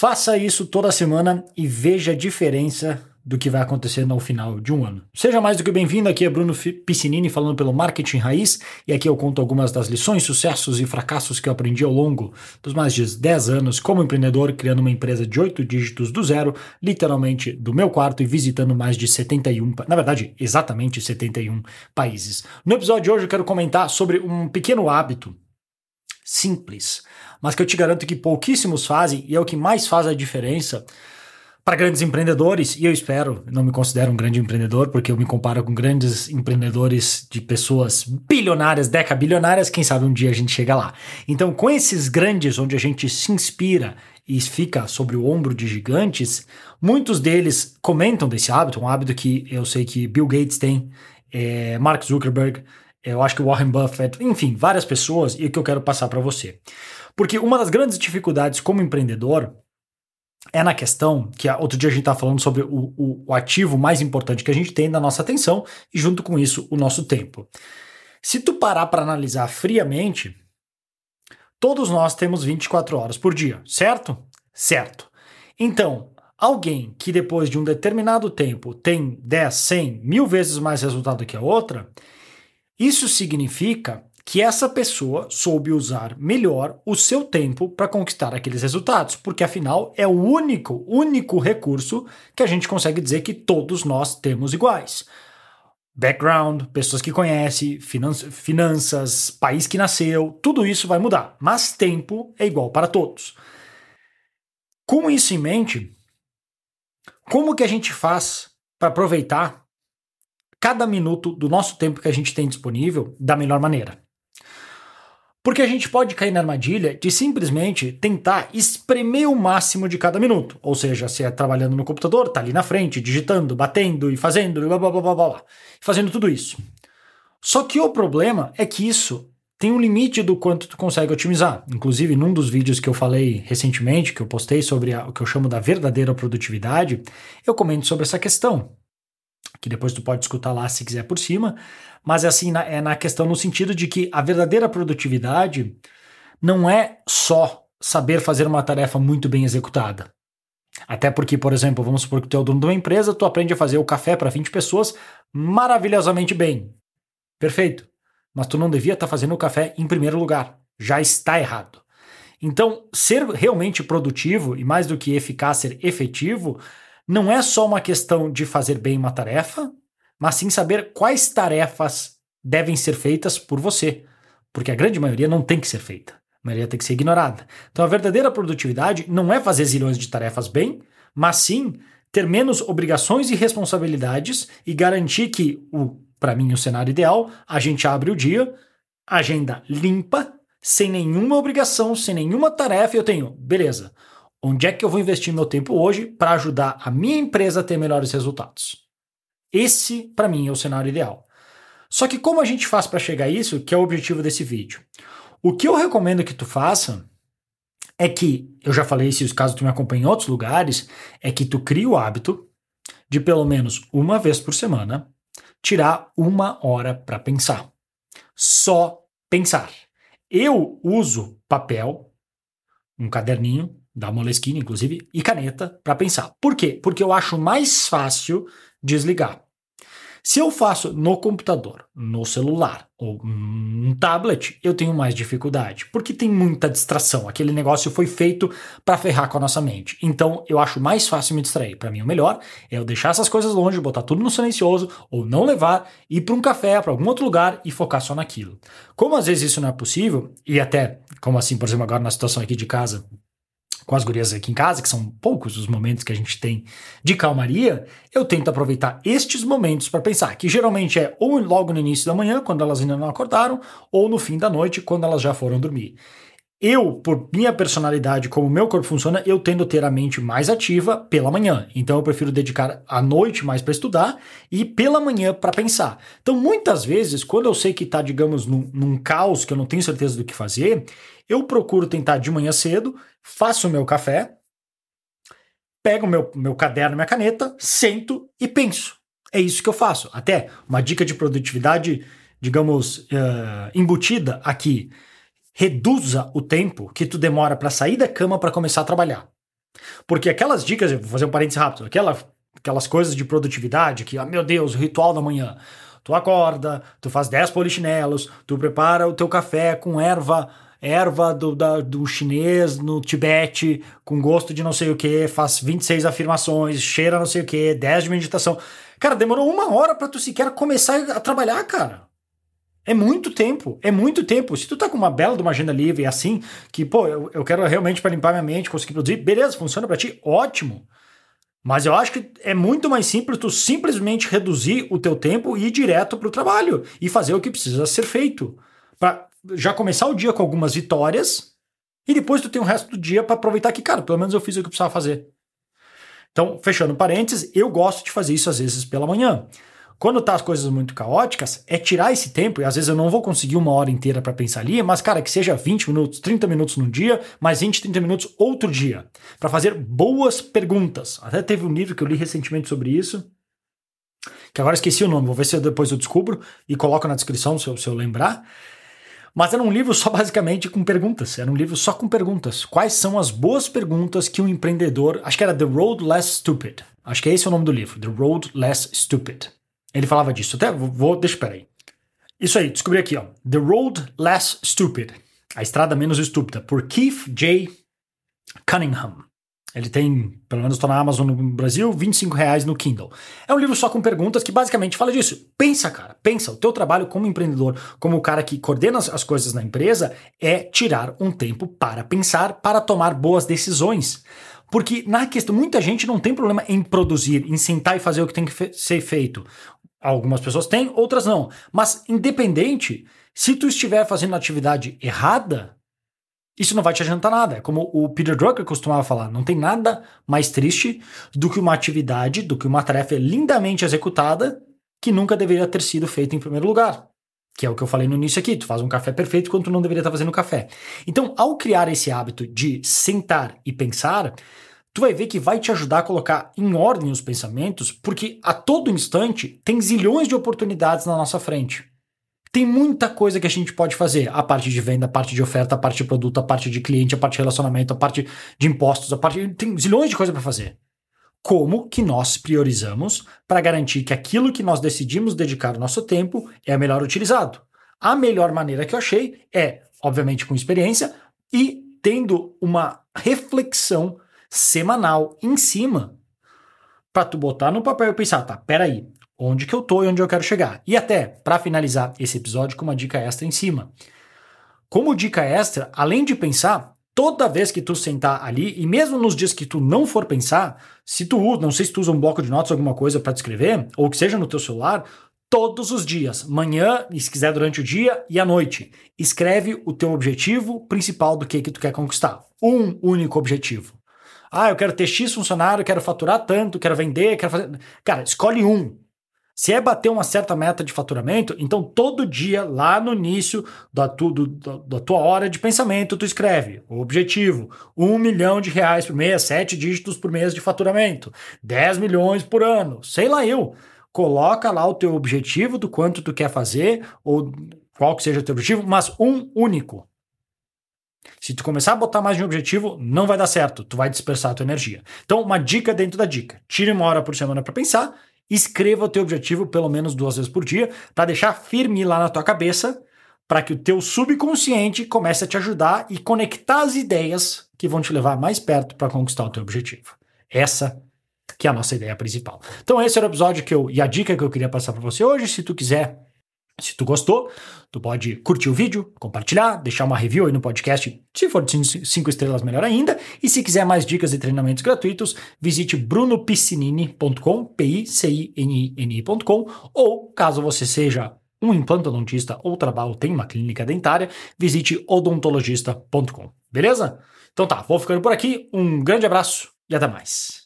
Faça isso toda semana e veja a diferença do que vai acontecer no final de um ano. Seja mais do que bem-vindo, aqui é Bruno Piscinini falando pelo Marketing Raiz e aqui eu conto algumas das lições, sucessos e fracassos que eu aprendi ao longo dos mais de 10 anos como empreendedor, criando uma empresa de 8 dígitos do zero, literalmente do meu quarto e visitando mais de 71, na verdade, exatamente 71 países. No episódio de hoje eu quero comentar sobre um pequeno hábito simples, mas que eu te garanto que pouquíssimos fazem e é o que mais faz a diferença para grandes empreendedores, e eu espero, não me considero um grande empreendedor, porque eu me comparo com grandes empreendedores de pessoas bilionárias, decabilionárias, quem sabe um dia a gente chega lá. Então, com esses grandes, onde a gente se inspira e fica sobre o ombro de gigantes, muitos deles comentam desse hábito, um hábito que eu sei que Bill Gates tem, é, Mark Zuckerberg, eu acho que Warren Buffett, enfim, várias pessoas, e o que eu quero passar para você. Porque uma das grandes dificuldades como empreendedor é na questão que outro dia a gente estava falando sobre o, o, o, ativo mais importante que a gente tem na nossa atenção e junto com isso o nosso tempo. Se tu parar para analisar friamente, todos nós temos 24 horas por dia, certo? Certo. Então, alguém que depois de um determinado tempo tem 10, 100, mil vezes mais resultado que a outra, isso significa que essa pessoa soube usar melhor o seu tempo para conquistar aqueles resultados, porque afinal é o único, único recurso que a gente consegue dizer que todos nós temos iguais. Background, pessoas que conhecem, finanças, país que nasceu, tudo isso vai mudar, mas tempo é igual para todos. Com isso em mente, como que a gente faz para aproveitar cada minuto do nosso tempo que a gente tem disponível da melhor maneira? Porque a gente pode cair na armadilha de simplesmente tentar espremer o máximo de cada minuto. Ou seja, se é trabalhando no computador, tá ali na frente, digitando, batendo e fazendo, blá, blá, blá, blá, blá, fazendo tudo isso. Só que o problema é que isso tem um limite do quanto tu consegue otimizar. Inclusive, num dos vídeos que eu falei recentemente, que eu postei sobre a, o que eu chamo da verdadeira produtividade, eu comento sobre essa questão que depois tu pode escutar lá se quiser por cima, mas é assim, é na questão no sentido de que a verdadeira produtividade não é só saber fazer uma tarefa muito bem executada. Até porque, por exemplo, vamos supor que tu é o dono de uma empresa, tu aprende a fazer o café para 20 pessoas maravilhosamente bem. Perfeito. Mas tu não devia estar tá fazendo o café em primeiro lugar. Já está errado. Então, ser realmente produtivo e mais do que eficaz, ser efetivo, não é só uma questão de fazer bem uma tarefa, mas sim saber quais tarefas devem ser feitas por você, porque a grande maioria não tem que ser feita. A maioria tem que ser ignorada. Então a verdadeira produtividade não é fazer zilhões de tarefas bem, mas sim ter menos obrigações e responsabilidades e garantir que o para mim o cenário ideal, a gente abre o dia, agenda limpa, sem nenhuma obrigação, sem nenhuma tarefa, eu tenho, beleza, Onde é que eu vou investir meu tempo hoje para ajudar a minha empresa a ter melhores resultados? Esse, para mim, é o cenário ideal. Só que como a gente faz para chegar a isso, que é o objetivo desse vídeo? O que eu recomendo que tu faça é que, eu já falei isso caso tu me acompanhe em outros lugares, é que tu crie o hábito de pelo menos uma vez por semana tirar uma hora para pensar. Só pensar. Eu uso papel, um caderninho, da Moleskine, inclusive, e caneta para pensar. Por quê? Porque eu acho mais fácil desligar. Se eu faço no computador, no celular ou um tablet, eu tenho mais dificuldade, porque tem muita distração. Aquele negócio foi feito para ferrar com a nossa mente. Então, eu acho mais fácil me distrair. Para mim, o melhor é eu deixar essas coisas longe, botar tudo no silencioso ou não levar, ir para um café, para algum outro lugar e focar só naquilo. Como às vezes isso não é possível, e até, como assim, por exemplo, agora na situação aqui de casa, com as gurias aqui em casa, que são poucos os momentos que a gente tem de calmaria, eu tento aproveitar estes momentos para pensar, que geralmente é ou logo no início da manhã, quando elas ainda não acordaram, ou no fim da noite, quando elas já foram dormir. Eu, por minha personalidade, como meu corpo funciona, eu tendo a ter a mente mais ativa pela manhã. Então eu prefiro dedicar a noite mais para estudar e pela manhã para pensar. Então muitas vezes, quando eu sei que está, digamos, num, num caos que eu não tenho certeza do que fazer, eu procuro tentar de manhã cedo, faço o meu café, pego o meu, meu caderno, minha caneta, sento e penso. É isso que eu faço. Até uma dica de produtividade, digamos, uh, embutida aqui reduza o tempo que tu demora para sair da cama para começar a trabalhar. Porque aquelas dicas, vou fazer um parênteses rápido, aquela, aquelas coisas de produtividade que, ah, meu Deus, o ritual da manhã. Tu acorda, tu faz 10 polichinelos, tu prepara o teu café com erva erva do, da, do chinês no Tibete, com gosto de não sei o que, faz 26 afirmações, cheira não sei o que, 10 de meditação. Cara, demorou uma hora para tu sequer começar a trabalhar, cara. É muito tempo, é muito tempo. Se tu tá com uma bela de uma agenda livre assim, que, pô, eu, eu quero realmente para limpar minha mente, conseguir produzir, beleza, funciona para ti, ótimo. Mas eu acho que é muito mais simples tu simplesmente reduzir o teu tempo e ir direto pro trabalho e fazer o que precisa ser feito. Para já começar o dia com algumas vitórias e depois tu tem o resto do dia para aproveitar que, cara, pelo menos eu fiz o que eu precisava fazer. Então, fechando parênteses, eu gosto de fazer isso às vezes pela manhã. Quando tá as coisas muito caóticas, é tirar esse tempo, e às vezes eu não vou conseguir uma hora inteira para pensar ali, mas cara, que seja 20 minutos, 30 minutos num dia, mais 20, 30 minutos outro dia, para fazer boas perguntas. Até teve um livro que eu li recentemente sobre isso, que agora esqueci o nome, vou ver se eu depois eu descubro e coloco na descrição se eu, se eu lembrar. Mas era um livro só basicamente com perguntas. Era um livro só com perguntas. Quais são as boas perguntas que um empreendedor. Acho que era The Road Less Stupid. Acho que é esse o nome do livro. The Road Less Stupid. Ele falava disso. Até vou. Deixa eu aí. Isso aí, descobri aqui, ó. The Road Less Stupid. A Estrada Menos Estúpida, por Keith J. Cunningham. Ele tem, pelo menos está na Amazon no Brasil, 25 reais no Kindle. É um livro só com perguntas que basicamente fala disso. Pensa, cara, pensa. O teu trabalho como empreendedor, como o cara que coordena as coisas na empresa, é tirar um tempo para pensar, para tomar boas decisões. Porque na questão, muita gente não tem problema em produzir, em sentar e fazer o que tem que ser feito. Algumas pessoas têm, outras não. Mas independente, se tu estiver fazendo atividade errada, isso não vai te adiantar nada. É como o Peter Drucker costumava falar: não tem nada mais triste do que uma atividade, do que uma tarefa lindamente executada que nunca deveria ter sido feita em primeiro lugar. Que é o que eu falei no início aqui: tu faz um café perfeito quando tu não deveria estar fazendo café. Então, ao criar esse hábito de sentar e pensar, tu vai ver que vai te ajudar a colocar em ordem os pensamentos, porque a todo instante tem zilhões de oportunidades na nossa frente. Tem muita coisa que a gente pode fazer. A parte de venda, a parte de oferta, a parte de produto, a parte de cliente, a parte de relacionamento, a parte de impostos, a parte. Tem zilhões de coisas para fazer. Como que nós priorizamos para garantir que aquilo que nós decidimos dedicar o nosso tempo é melhor utilizado? A melhor maneira que eu achei é, obviamente, com experiência e tendo uma reflexão semanal em cima para tu botar no papel e pensar, tá, peraí, onde que eu tô e onde eu quero chegar. E até, para finalizar esse episódio com uma dica extra em cima. Como dica extra, além de pensar, toda vez que tu sentar ali, e mesmo nos dias que tu não for pensar, se tu não sei se tu usa um bloco de notas alguma coisa para escrever, ou que seja no teu celular, todos os dias, manhã, e se quiser durante o dia e à noite, escreve o teu objetivo principal do que que tu quer conquistar. Um único objetivo. Ah, eu quero ter X funcionário, quero faturar tanto, quero vender, quero fazer. Cara, escolhe um. Se é bater uma certa meta de faturamento, então todo dia, lá no início da, tu, do, da tua hora de pensamento, tu escreve o objetivo: um milhão de reais por mês, sete dígitos por mês de faturamento, 10 milhões por ano, sei lá eu. Coloca lá o teu objetivo do quanto tu quer fazer, ou qual que seja o teu objetivo, mas um único. Se tu começar a botar mais de um objetivo, não vai dar certo, tu vai dispersar a tua energia. Então, uma dica dentro da dica: tire uma hora por semana para pensar escreva o teu objetivo pelo menos duas vezes por dia para deixar firme lá na tua cabeça, para que o teu subconsciente comece a te ajudar e conectar as ideias que vão te levar mais perto para conquistar o teu objetivo. Essa que é a nossa ideia principal. Então esse era o episódio que eu e a dica que eu queria passar para você hoje. Se tu quiser se tu gostou, tu pode curtir o vídeo, compartilhar, deixar uma review aí no podcast. Se for de 5 estrelas, melhor ainda. E se quiser mais dicas e treinamentos gratuitos, visite brunopiscinini.com, P-I-C-I-N-I-N-I.com, ou caso você seja um implantodontista ou trabalho tem uma clínica dentária, visite odontologista.com. Beleza? Então tá, vou ficando por aqui. Um grande abraço e até mais.